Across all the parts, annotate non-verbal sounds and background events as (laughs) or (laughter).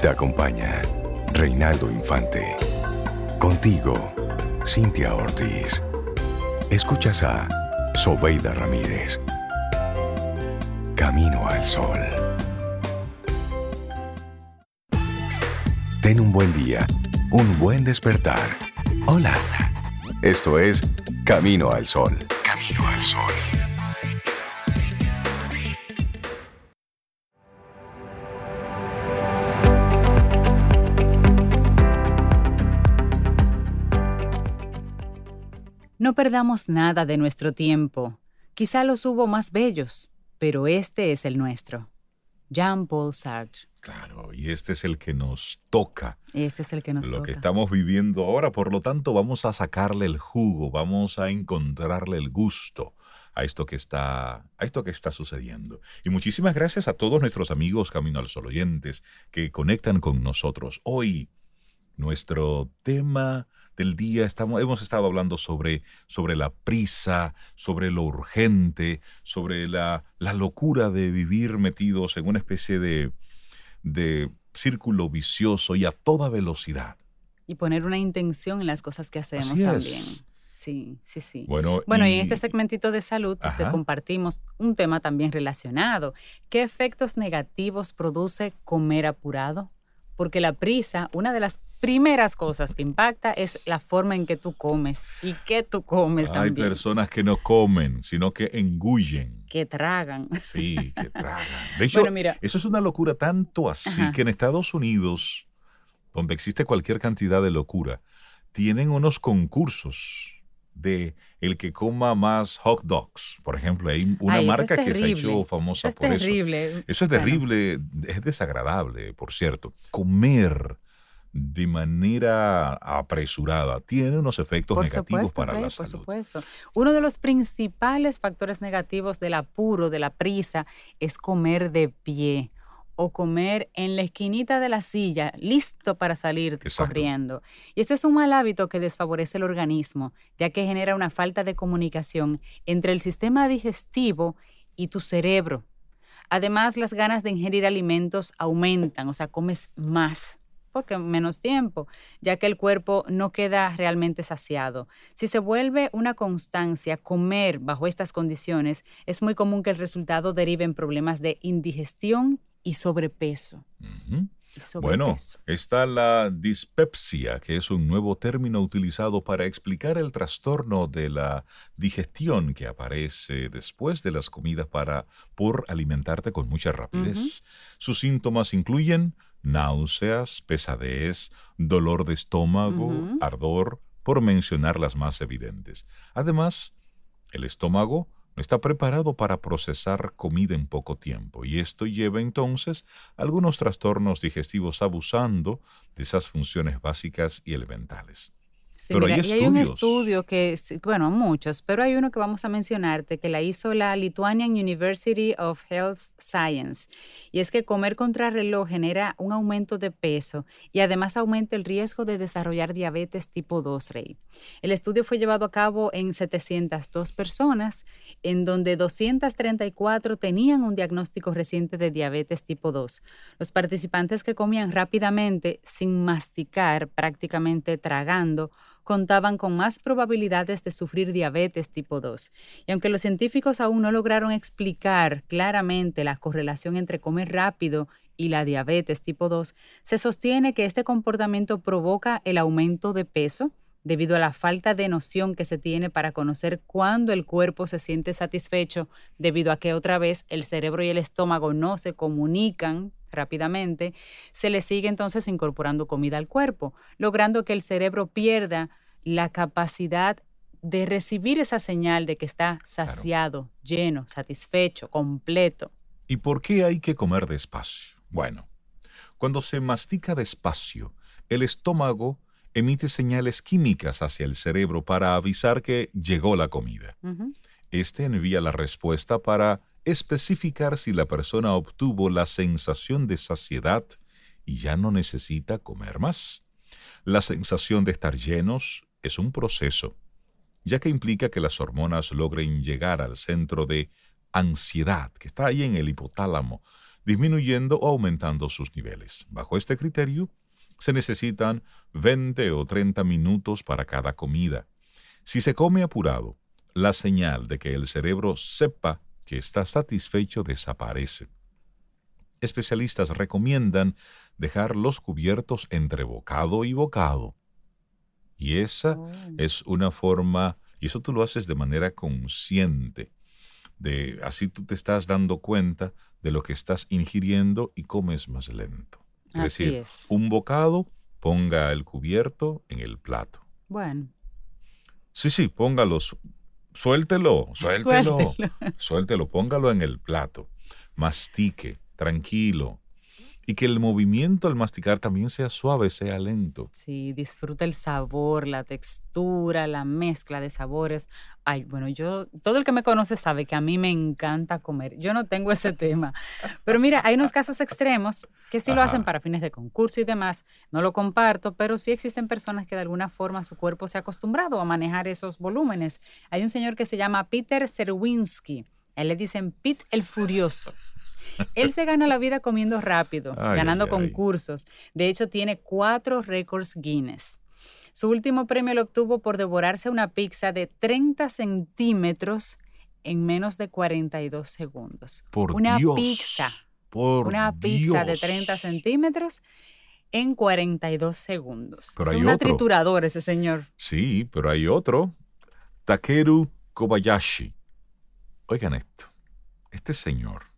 Te acompaña Reinaldo Infante. Contigo, Cintia Ortiz. Escuchas a Sobeida Ramírez. Camino al Sol. Ten un buen día, un buen despertar. Hola. Esto es Camino al Sol. Camino al Sol. No perdamos nada de nuestro tiempo. Quizá los hubo más bellos, pero este es el nuestro. Jean-Paul Sartre. Claro, y este es el que nos toca. Este es el que nos lo toca. que estamos viviendo ahora, por lo tanto vamos a sacarle el jugo, vamos a encontrarle el gusto a esto que está a esto que está sucediendo. Y muchísimas gracias a todos nuestros amigos Camino al Sol oyentes que conectan con nosotros. Hoy nuestro tema del día estamos, hemos estado hablando sobre, sobre la prisa, sobre lo urgente, sobre la, la locura de vivir metidos en una especie de, de círculo vicioso y a toda velocidad. Y poner una intención en las cosas que hacemos Así es. también. Sí, sí, sí. Bueno, Bueno, y en este segmentito de salud pues, te compartimos un tema también relacionado. ¿Qué efectos negativos produce comer apurado? Porque la prisa, una de las primeras cosas que impacta es la forma en que tú comes y qué tú comes hay también. personas que no comen, sino que engullen. Que tragan. Sí, que (laughs) tragan. De hecho, Bueno, mira. eso es una locura tanto así Ajá. que en Estados Unidos, donde existe cualquier cantidad de locura, tienen unos concursos de el que coma más hot dogs. Por ejemplo, hay una Ay, eso es marca que se ha hecho famosa Eso es por eso. terrible. Eso es Bueno, terrible, es desagradable, por cierto. Comer de manera apresurada tiene unos efectos Por negativos supuesto, para Rey, la por salud. supuesto. Uno de los principales factores negativos del apuro, de la prisa, es comer de pie o comer en la esquinita de la silla, listo para salir Exacto. corriendo. Y este es un mal hábito que desfavorece el organismo, ya que genera una falta de comunicación entre el sistema digestivo y tu cerebro. Además, las ganas de ingerir alimentos aumentan, o sea, comes más porque menos tiempo, ya que el cuerpo no queda realmente saciado. Si se vuelve una constancia comer bajo estas condiciones, es muy común que el resultado derive en problemas de indigestión y sobrepeso. Bueno, está la dispepsia, que es un nuevo término utilizado para explicar el trastorno de la digestión que aparece después de las comidas para por alimentarte con mucha rapidez. Sus síntomas incluyen náuseas, pesadez, dolor de estómago, ardor, por mencionar las más evidentes. Además, el estómago no está preparado para procesar comida en poco tiempo y esto lleva entonces a algunos trastornos digestivos abusando de esas funciones básicas y elementales. Sí, pero mira, hay y hay un estudio que, bueno, muchos, pero hay uno que vamos a mencionarte que la hizo la Lithuanian University of Health Science. Y es que comer contrarreloj genera un aumento de peso y además aumenta el riesgo de desarrollar diabetes tipo 2, Rey. El estudio fue llevado a cabo en 702 personas, en donde 234 tenían un diagnóstico reciente de diabetes tipo 2. Los participantes que comían rápidamente, sin masticar, prácticamente tragando, contaban con más probabilidades de sufrir diabetes tipo 2. Y aunque los científicos aún no lograron explicar claramente la correlación entre comer rápido y la diabetes tipo 2, se sostiene que este comportamiento provoca el aumento de peso debido a la falta de noción que se tiene para conocer cuándo el cuerpo se siente satisfecho, debido a que otra vez el cerebro y el estómago no se comunican rápidamente, se le sigue entonces incorporando comida al cuerpo, logrando que el cerebro pierda la capacidad de recibir esa señal de que está saciado, lleno, satisfecho, completo. ¿Y por qué hay que comer despacio? Bueno, cuando se mastica despacio, el estómago emite señales químicas hacia el cerebro para avisar que llegó la comida. Este envía la respuesta para especificar si la persona obtuvo la sensación de saciedad y ya no necesita comer más. La sensación de estar llenos es un proceso, ya que implica que las hormonas logren llegar al centro de ansiedad, que está ahí en el hipotálamo, disminuyendo o aumentando sus niveles. Bajo este criterio, se necesitan 20 o 30 minutos para cada comida. Si se come apurado, la señal de que el cerebro sepa que está satisfecho desaparece. Especialistas recomiendan dejar los cubiertos entre bocado y bocado. Y esa Oh. es una forma, y eso tú lo haces de manera consciente, de así tú te estás dando cuenta de lo que estás ingiriendo y comes más lento. Es Así decir, es. un bocado, ponga el cubierto en el plato. Bueno, Sí, sí, póngalos, suéltelo, suéltelo, suéltelo. (laughs) suéltelo, póngalo en el plato, mastique, tranquilo, y que el movimiento al masticar también sea suave, sea lento. Sí, disfruta el sabor, la textura, la mezcla de sabores. Ay, bueno, yo, todo el que me conoce sabe que a mí me encanta comer. Yo no tengo ese (laughs) tema. Pero mira, hay unos casos extremos que sí lo hacen para fines de concurso y demás. No lo comparto, pero sí existen personas que de alguna forma su cuerpo se ha acostumbrado a manejar esos volúmenes. Hay un señor que se llama Peter Serwinski. A él le dicen Pete el Furioso. Él se gana la vida comiendo rápido, Ay, ganando ay, concursos. De hecho, tiene cuatro récords Guinness. Su último premio lo obtuvo por devorarse una pizza de 30 centímetros en menos de 42 segundos. Por una Dios. pizza, Por una pizza de Dios. 30 centímetros en 42 segundos. Pero es hay una otro. trituradora ese señor. Sí, pero hay otro, Takeru Kobayashi. Oigan esto, este señor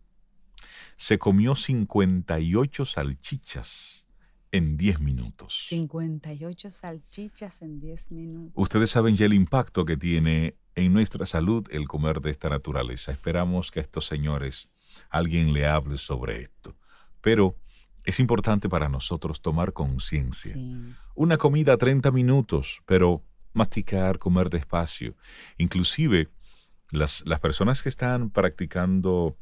se comió 58 salchichas en 10 minutos. 58 salchichas en 10 minutos. Ustedes saben ya el impacto que tiene en nuestra salud el comer de esta naturaleza. Esperamos que a estos señores alguien le hable sobre esto. Pero es importante para nosotros tomar conciencia. Sí. Una comida 30 minutos, pero masticar, comer despacio. Inclusive las, las personas que están practicando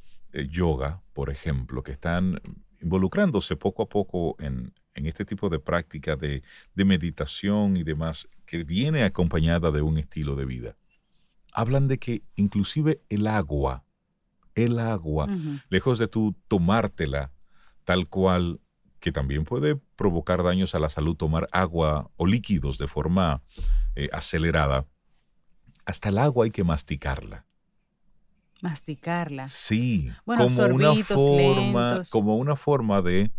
yoga, por ejemplo, que están involucrándose poco a poco en, en este tipo de práctica de, de meditación y demás, que viene acompañada de un estilo de vida, hablan de que inclusive el agua, el agua, lejos de tú tomártela tal cual, que también puede provocar daños a la salud, tomar agua o líquidos de forma eh, acelerada, hasta el agua hay que masticarla. Masticarla. Sí, Bueno, como una forma, lentos. como una forma de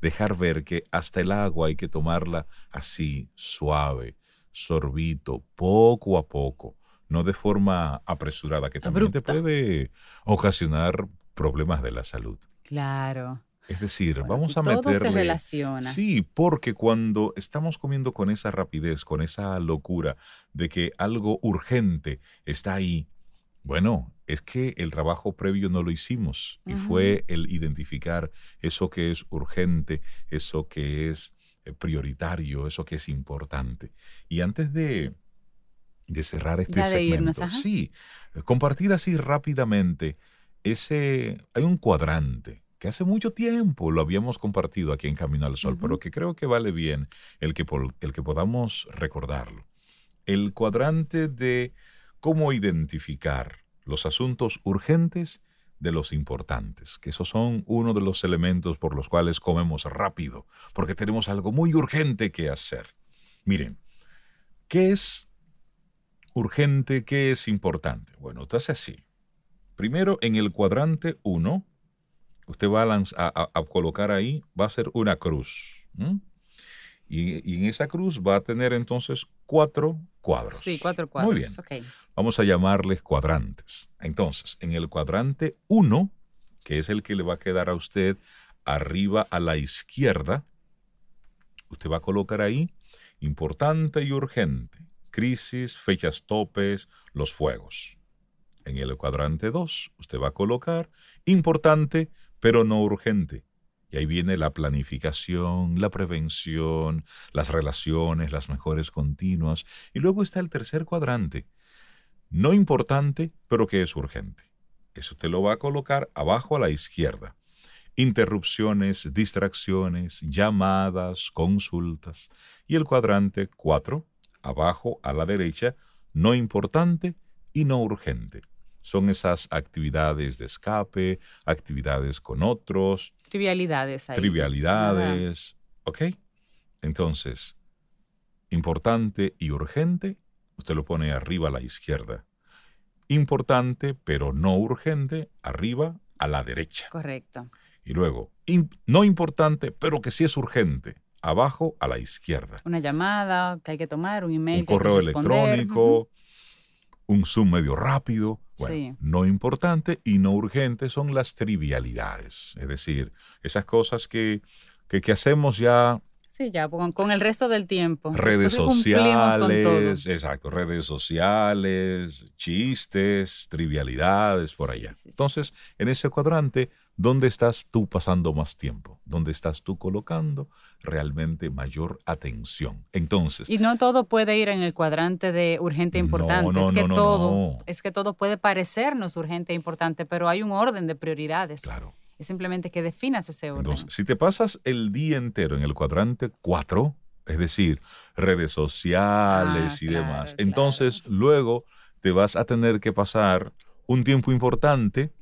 dejar ver que hasta el agua hay que tomarla así, suave, sorbito, poco a poco, no de forma apresurada, que también Abrupta. te puede ocasionar problemas de la salud. Claro. Es decir, Bueno, vamos a todo se meterle. relaciona. Sí, porque cuando estamos comiendo con esa rapidez, con esa locura de que algo urgente está ahí, bueno, es que el trabajo previo no lo hicimos y fue el identificar eso que es urgente, eso que es eh, prioritario, eso que es importante. Y antes de, de cerrar este de segmento, irnos, sí, compartir así rápidamente ese, hay un cuadrante que hace mucho tiempo lo habíamos compartido aquí en Camino al Sol, pero que creo que vale bien el que, el que podamos recordarlo. El cuadrante de cómo identificar los asuntos urgentes de los importantes, que esos son uno de los elementos por los cuales comemos rápido, porque tenemos algo muy urgente que hacer. Miren, ¿qué es urgente? ¿Qué es importante? Bueno, entonces así. Primero, en el cuadrante 1, usted va a, colocar ahí, va a ser una cruz. Y, y en esa cruz va a tener entonces cuatro cuadros. Sí, cuatro cuadros. Muy bien. Vamos a llamarles cuadrantes. Entonces, en el cuadrante 1, que es el que le va a quedar a usted arriba a la izquierda, usted va a colocar ahí importante y urgente, crisis, fechas topes, los fuegos. En el cuadrante 2, usted va a colocar importante, pero no urgente. Y ahí viene la planificación, la prevención, las relaciones, las mejores continuas. Y luego está el tercer cuadrante, no importante, pero que es urgente. Eso usted lo va a colocar abajo a la izquierda. Interrupciones, distracciones, llamadas, consultas. Y el cuadrante 4, abajo a la derecha, no importante y no urgente. Son esas actividades de escape, actividades con otros. Trivialidades ahí. Trivialidades. ¿Ok? Entonces, importante y urgente, usted lo pone arriba a la izquierda. Importante, pero no urgente, arriba a la derecha. Correcto. Y luego, no importante, pero que sí es urgente, abajo a la izquierda. Una llamada que hay que tomar, un email. Un correo electrónico, un Zoom medio rápido. Bueno, no importante y no urgente son las trivialidades. Es decir, esas cosas que, que, que hacemos ya Sí, ya, con, el resto del tiempo. Redes sociales, exacto, redes sociales, chistes, trivialidades por allá. Entonces, en ese cuadrante, ¿dónde estás tú pasando más tiempo? ¿Dónde estás tú colocando realmente mayor atención? Entonces. Y no todo puede ir en el cuadrante de urgente e importante. No, no, es que todo, es que todo puede parecernos urgente e importante, pero hay un orden de prioridades. Claro. Es simplemente que definas ese orden. Entonces, si te pasas el día entero en el cuadrante 4, es decir, redes sociales ah, y demás, entonces luego te vas a tener que pasar un tiempo importante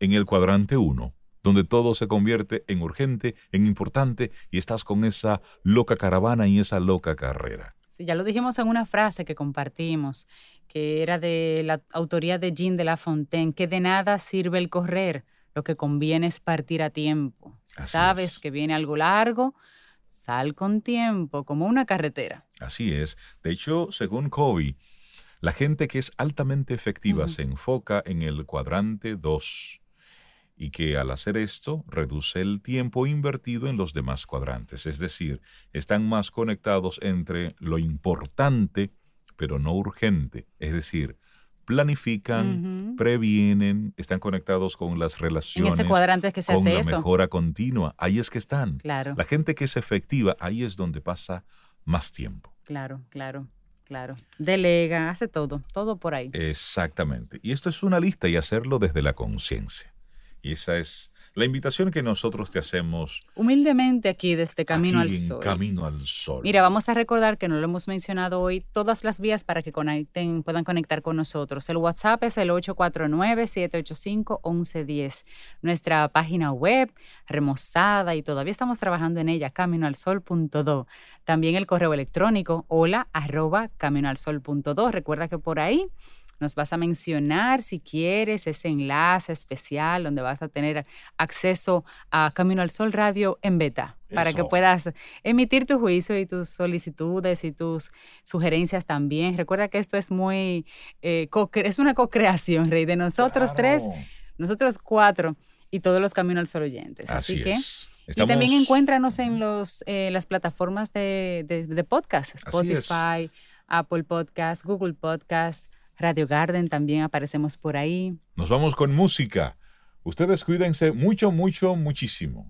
en el cuadrante 1, donde todo se convierte en urgente, en importante, y estás con esa loca caravana y esa loca carrera. Sí, ya lo dijimos en una frase que compartimos, que era de la autoría de Jean de La Fontaine, que de nada sirve el correr lo que conviene es partir a tiempo. Si sabes que viene algo largo, sal con tiempo, como una carretera. Así es. De hecho, según Covey, la gente que es altamente efectiva se enfoca en el cuadrante 2 y que al hacer esto reduce el tiempo invertido en los demás cuadrantes. Es decir, están más conectados entre lo importante pero no urgente. Es decir, planifican, previenen, están conectados con las relaciones. En ese cuadrante que se con la mejora continua. Ahí es que están. Claro. La gente que es efectiva, ahí es donde pasa más tiempo. Claro, claro. Claro, delega, hace todo, todo por ahí. Exactamente. Y esto es una lista y hacerlo desde la conciencia. Y esa es la invitación que nosotros te hacemos. Humildemente aquí desde Camino al Sol. Camino al Sol. Mira, vamos a recordar que no lo hemos mencionado hoy, todas las vías para que conecten, puedan conectar con nosotros. El WhatsApp es el 849-785-1110. Nuestra página web, remozada y todavía estamos trabajando en ella, caminoalsol.do. También el correo electrónico, hola arroba caminoalsol.do. Recuerda que por ahí nos vas a mencionar si quieres ese enlace especial donde vas a tener acceso a Camino al Sol Radio en beta para que puedas emitir tu juicio y tus solicitudes y tus sugerencias también. Recuerda que esto es muy, eh, es una co-creación, Rey, de nosotros tres, nosotros cuatro y todos los Camino al Sol oyentes. Así, que... Y también encuéntranos en los, eh, las plataformas de, de podcast, Spotify, Apple Podcast, Google Podcast, Radio Garden también aparecemos por ahí. Nos vamos con música. Ustedes cuídense mucho, mucho, muchísimo.